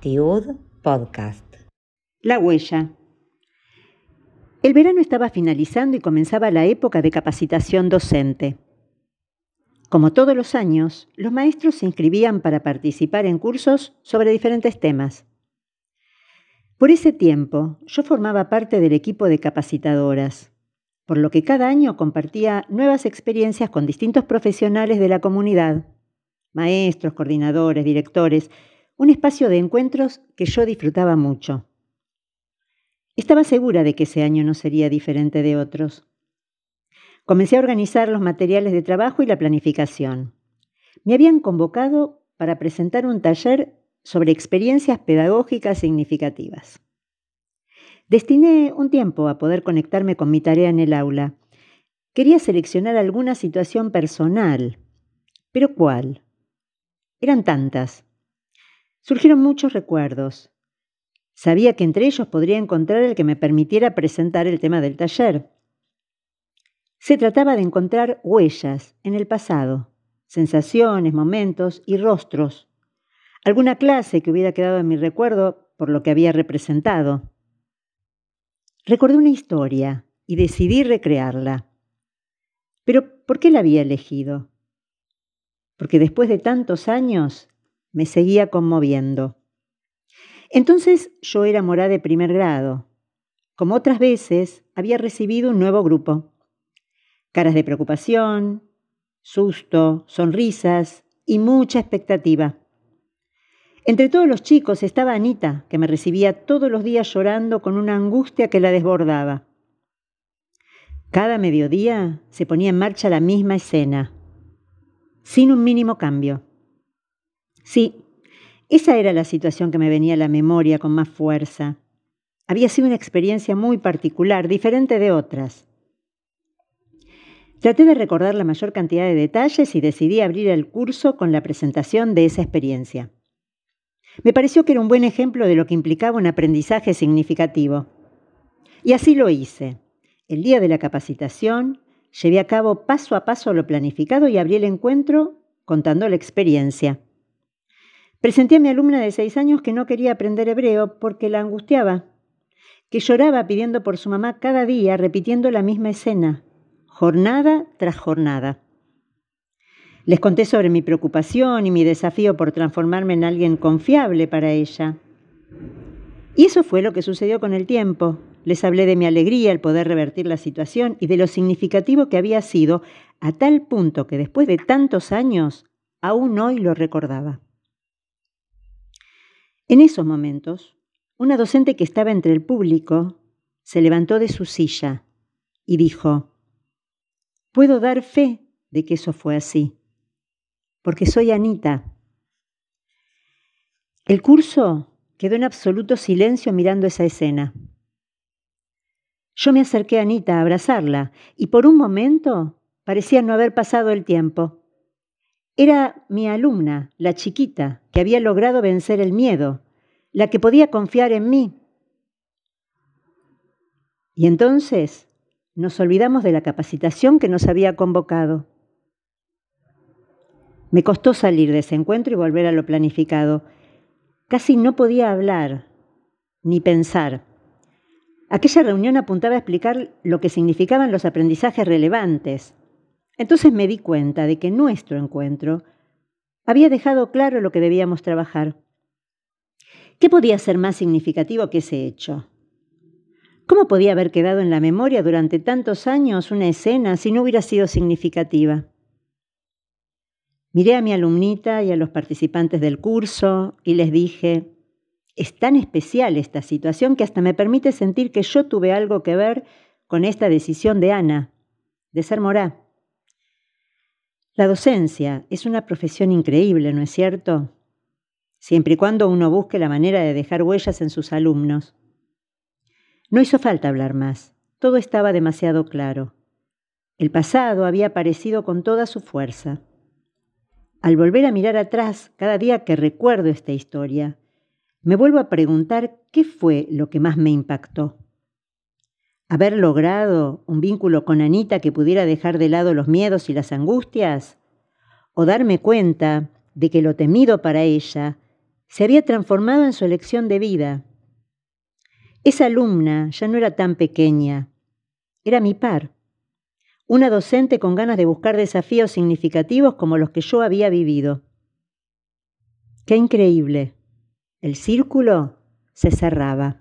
Tiud Podcast. La huella. El verano estaba finalizando y comenzaba la época de capacitación docente. Como todos los años, los maestros se inscribían para participar en cursos sobre diferentes temas. Por ese tiempo, yo formaba parte del equipo de capacitadoras, por lo que cada año compartía nuevas experiencias con distintos profesionales de la comunidad, maestros, coordinadores, directores, un espacio de encuentros que yo disfrutaba mucho. Estaba segura de que ese año no sería diferente de otros. Comencé a organizar los materiales de trabajo y la planificación. Me habían convocado para presentar un taller sobre experiencias pedagógicas significativas. Destiné un tiempo a poder conectarme con mi tarea en el aula. Quería seleccionar alguna situación personal. ¿Pero cuál? Eran tantas. Surgieron muchos recuerdos. Sabía que entre ellos podría encontrar el que me permitiera presentar el tema del taller. Se trataba de encontrar huellas en el pasado, sensaciones, momentos y rostros alguna clase que hubiera quedado en mi recuerdo por lo que había representado. Recordé una historia y decidí recrearla. Pero ¿por qué la había elegido? Porque después de tantos años me seguía conmoviendo. Entonces yo era morada de primer grado. Como otras veces, había recibido un nuevo grupo. Caras de preocupación, susto, sonrisas y mucha expectativa. Entre todos los chicos estaba Anita, que me recibía todos los días llorando con una angustia que la desbordaba. Cada mediodía se ponía en marcha la misma escena, sin un mínimo cambio. Sí, esa era la situación que me venía a la memoria con más fuerza. Había sido una experiencia muy particular, diferente de otras. Traté de recordar la mayor cantidad de detalles y decidí abrir el curso con la presentación de esa experiencia. Me pareció que era un buen ejemplo de lo que implicaba un aprendizaje significativo. Y así lo hice. El día de la capacitación llevé a cabo paso a paso lo planificado y abrí el encuentro contando la experiencia. Presenté a mi alumna de seis años que no quería aprender hebreo porque la angustiaba, que lloraba pidiendo por su mamá cada día, repitiendo la misma escena, jornada tras jornada. Les conté sobre mi preocupación y mi desafío por transformarme en alguien confiable para ella. Y eso fue lo que sucedió con el tiempo. Les hablé de mi alegría al poder revertir la situación y de lo significativo que había sido, a tal punto que después de tantos años, aún hoy lo recordaba. En esos momentos, una docente que estaba entre el público se levantó de su silla y dijo, Puedo dar fe de que eso fue así porque soy Anita. El curso quedó en absoluto silencio mirando esa escena. Yo me acerqué a Anita a abrazarla y por un momento parecía no haber pasado el tiempo. Era mi alumna, la chiquita, que había logrado vencer el miedo, la que podía confiar en mí. Y entonces nos olvidamos de la capacitación que nos había convocado. Me costó salir de ese encuentro y volver a lo planificado. Casi no podía hablar ni pensar. Aquella reunión apuntaba a explicar lo que significaban los aprendizajes relevantes. Entonces me di cuenta de que nuestro encuentro había dejado claro lo que debíamos trabajar. ¿Qué podía ser más significativo que ese hecho? ¿Cómo podía haber quedado en la memoria durante tantos años una escena si no hubiera sido significativa? Miré a mi alumnita y a los participantes del curso y les dije, es tan especial esta situación que hasta me permite sentir que yo tuve algo que ver con esta decisión de Ana, de ser morá. La docencia es una profesión increíble, ¿no es cierto? Siempre y cuando uno busque la manera de dejar huellas en sus alumnos. No hizo falta hablar más, todo estaba demasiado claro. El pasado había aparecido con toda su fuerza. Al volver a mirar atrás cada día que recuerdo esta historia, me vuelvo a preguntar qué fue lo que más me impactó. haber logrado un vínculo con Anita que pudiera dejar de lado los miedos y las angustias, o darme cuenta de que lo temido para ella se había transformado en su elección de vida. Esa alumna ya no era tan pequeña, era mi par, una docente con ganas de buscar desafíos significativos como los que yo había vivido. Qué increíble. El círculo se cerraba.